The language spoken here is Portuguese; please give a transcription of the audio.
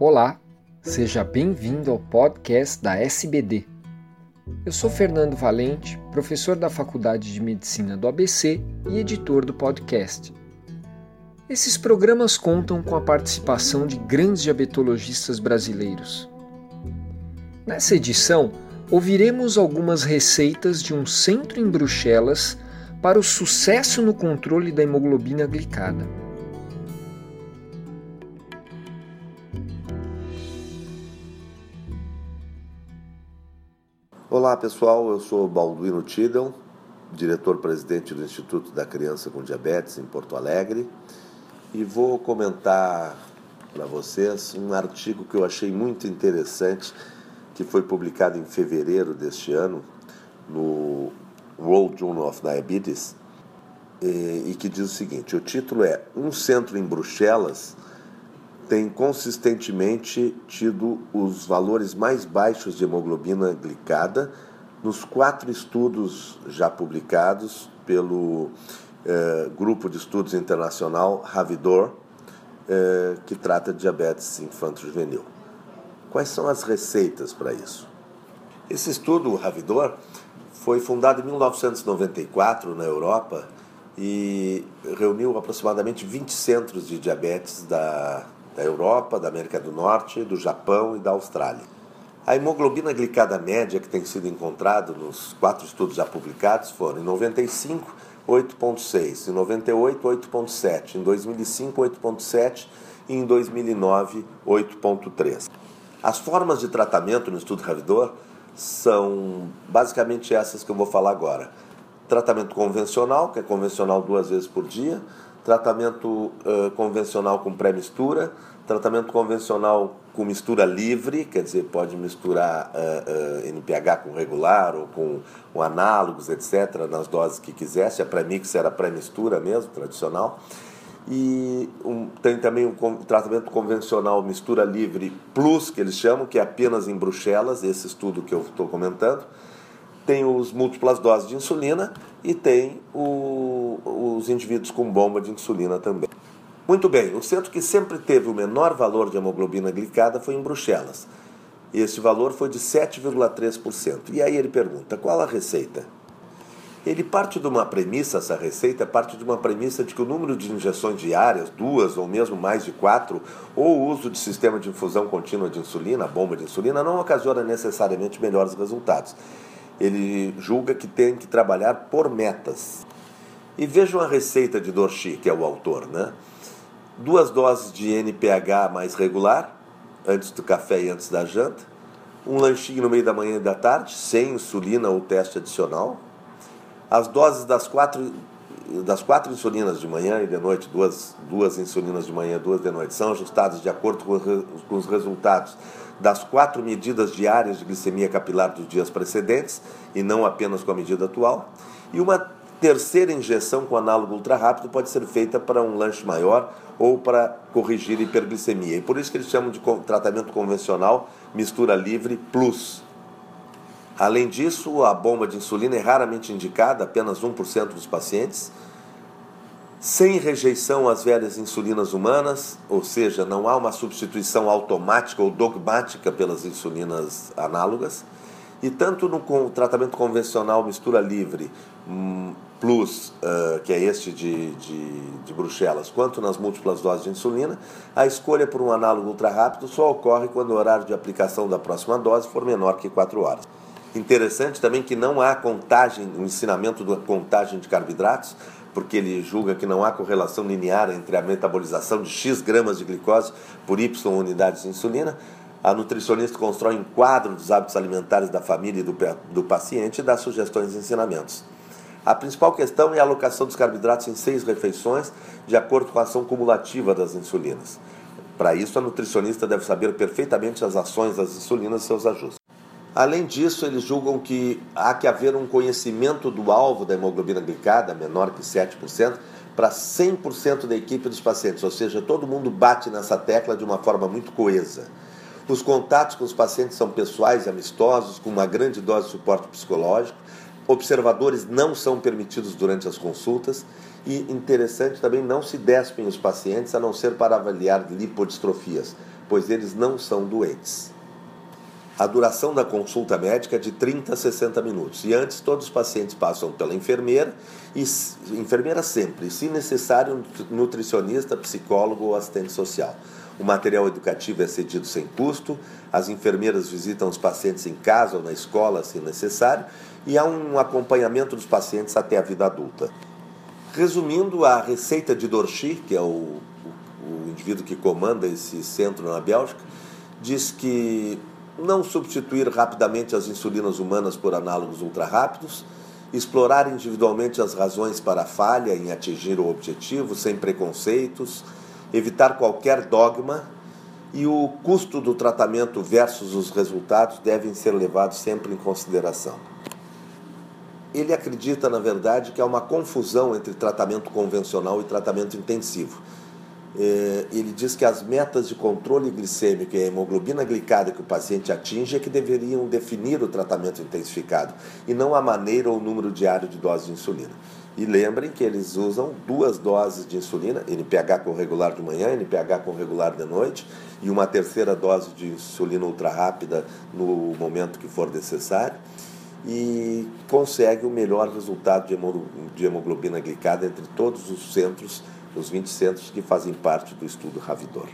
Olá, seja bem-vindo ao podcast da SBD. Eu sou Fernando Valente, professor da Faculdade de Medicina do ABC e editor do podcast. Esses programas contam com a participação de grandes diabetologistas brasileiros. Nessa edição, ouviremos algumas receitas de um centro em Bruxelas para o sucesso no controle da hemoglobina glicada. Olá pessoal, eu sou Balduino Tidal, diretor-presidente do Instituto da Criança com Diabetes em Porto Alegre, e vou comentar para vocês um artigo que eu achei muito interessante, que foi publicado em fevereiro deste ano no World Journal of Diabetes, e que diz o seguinte: o título é Um Centro em Bruxelas tem consistentemente tido os valores mais baixos de hemoglobina glicada nos quatro estudos já publicados pelo eh, Grupo de Estudos Internacional Ravidor, eh, que trata de diabetes infanto-juvenil. Quais são as receitas para isso? Esse estudo, o Ravidor, foi fundado em 1994 na Europa e reuniu aproximadamente 20 centros de diabetes da da Europa, da América do Norte, do Japão e da Austrália. A hemoglobina glicada média que tem sido encontrado nos quatro estudos já publicados foram em 95, 8.6, em 98, 8.7, em 2005, 8.7 e em 2009, 8.3. As formas de tratamento no estudo Ravidor são basicamente essas que eu vou falar agora. Tratamento convencional, que é convencional duas vezes por dia, tratamento uh, convencional com pré-mistura, tratamento convencional com mistura livre, quer dizer, pode misturar uh, uh, NPH com regular ou com, com, análogos, etc., nas doses que quiser, se a pré-mix era pré-mistura mesmo, tradicional. E um, tem também um tratamento convencional mistura livre plus, que eles chamam, que é apenas em Bruxelas, esse estudo que eu estou comentando tem os múltiplas doses de insulina e tem o, os indivíduos com bomba de insulina também. Muito bem, o centro que sempre teve o menor valor de hemoglobina glicada foi em Bruxelas. Esse valor foi de 7,3%. E aí ele pergunta: qual a receita? Ele parte de uma premissa, essa receita parte de uma premissa de que o número de injeções diárias, duas ou mesmo mais de quatro, ou o uso de sistema de infusão contínua de insulina, bomba de insulina, não ocasiona necessariamente melhores resultados ele julga que tem que trabalhar por metas. E vejam a receita de Dorshi, que é o autor, né? Duas doses de NPH mais regular, antes do café e antes da janta. Um lanchinho no meio da manhã e da tarde, sem insulina ou teste adicional. As doses das quatro, das quatro insulinas de manhã e de noite, duas, duas insulinas de manhã e duas de noite, são ajustadas de acordo com, com os resultados das quatro medidas diárias de glicemia capilar dos dias precedentes, e não apenas com a medida atual. E uma terceira injeção com análogo ultra rápido pode ser feita para um lanche maior ou para corrigir hiperglicemia. E por isso que eles chamam de tratamento convencional mistura livre plus. Além disso, a bomba de insulina é raramente indicada, apenas 1% dos pacientes sem rejeição às velhas insulinas humanas, ou seja, não há uma substituição automática ou dogmática pelas insulinas análogas, e tanto no tratamento convencional mistura livre hum, plus, uh, que é este de, de, de, Bruxelas, quanto nas múltiplas doses de insulina, a escolha por um análogo ultra rápido só ocorre quando o horário de aplicação da próxima dose for menor que 4 horas. Interessante também que não há contagem, o ensinamento da contagem de carboidratos, porque ele julga que não há correlação linear entre a metabolização de X gramas de glicose por Y unidades de insulina, a nutricionista constrói um quadro dos hábitos alimentares da família e do, do paciente e dá sugestões e ensinamentos. A principal questão é a alocação dos carboidratos em seis refeições, de acordo com a ação cumulativa das insulinas. Para isso, a nutricionista deve saber perfeitamente as ações das insulinas e seus ajustes. Além disso, eles julgam que há que haver um conhecimento do alvo da hemoglobina glicada, menor que 7%, para 100% da equipe dos pacientes, ou seja, todo mundo bate nessa tecla de uma forma muito coesa. Os contatos com os pacientes são pessoais e amistosos, com uma grande dose de suporte psicológico, Observadores não são permitidos durante as consultas e, interessante também, não se despem os pacientes a não ser para avaliar lipodistrofias, pois eles não são doentes. A duração da consulta médica é de 30 a 60 minutos. E antes, todos os pacientes passam pela enfermeira, e enfermeira sempre, e se necessário, nutricionista, psicólogo ou assistente social. O material educativo é cedido sem custo, as enfermeiras visitam os pacientes em casa ou na escola, se necessário, e há um acompanhamento dos pacientes até a vida adulta. Resumindo, a receita de Dorchi, que é o, o, o indivíduo que comanda esse centro na Bélgica, diz que não substituir rapidamente as insulinas humanas por análogos ultra-rápidos, explorar individualmente as razões para a falha em atingir o objetivo sem preconceitos, evitar qualquer dogma e o custo do tratamento versus os resultados devem ser levados sempre em consideração. Ele acredita, na verdade, que há uma confusão entre tratamento convencional e tratamento intensivo ele diz que as metas de controle glicêmico e a hemoglobina glicada que o paciente atinge é que deveriam definir o tratamento intensificado e não a maneira ou o número diário de doses de insulina. E lembrem que eles usam duas doses de insulina, NPH com regular de manhã, NPH com regular de noite, e uma terceira dose de insulina ultra rápida no momento que for necessário, e consegue o melhor resultado de hemoglobina glicada entre todos os centros os 20 centros que fazem parte do estudo Ravidor.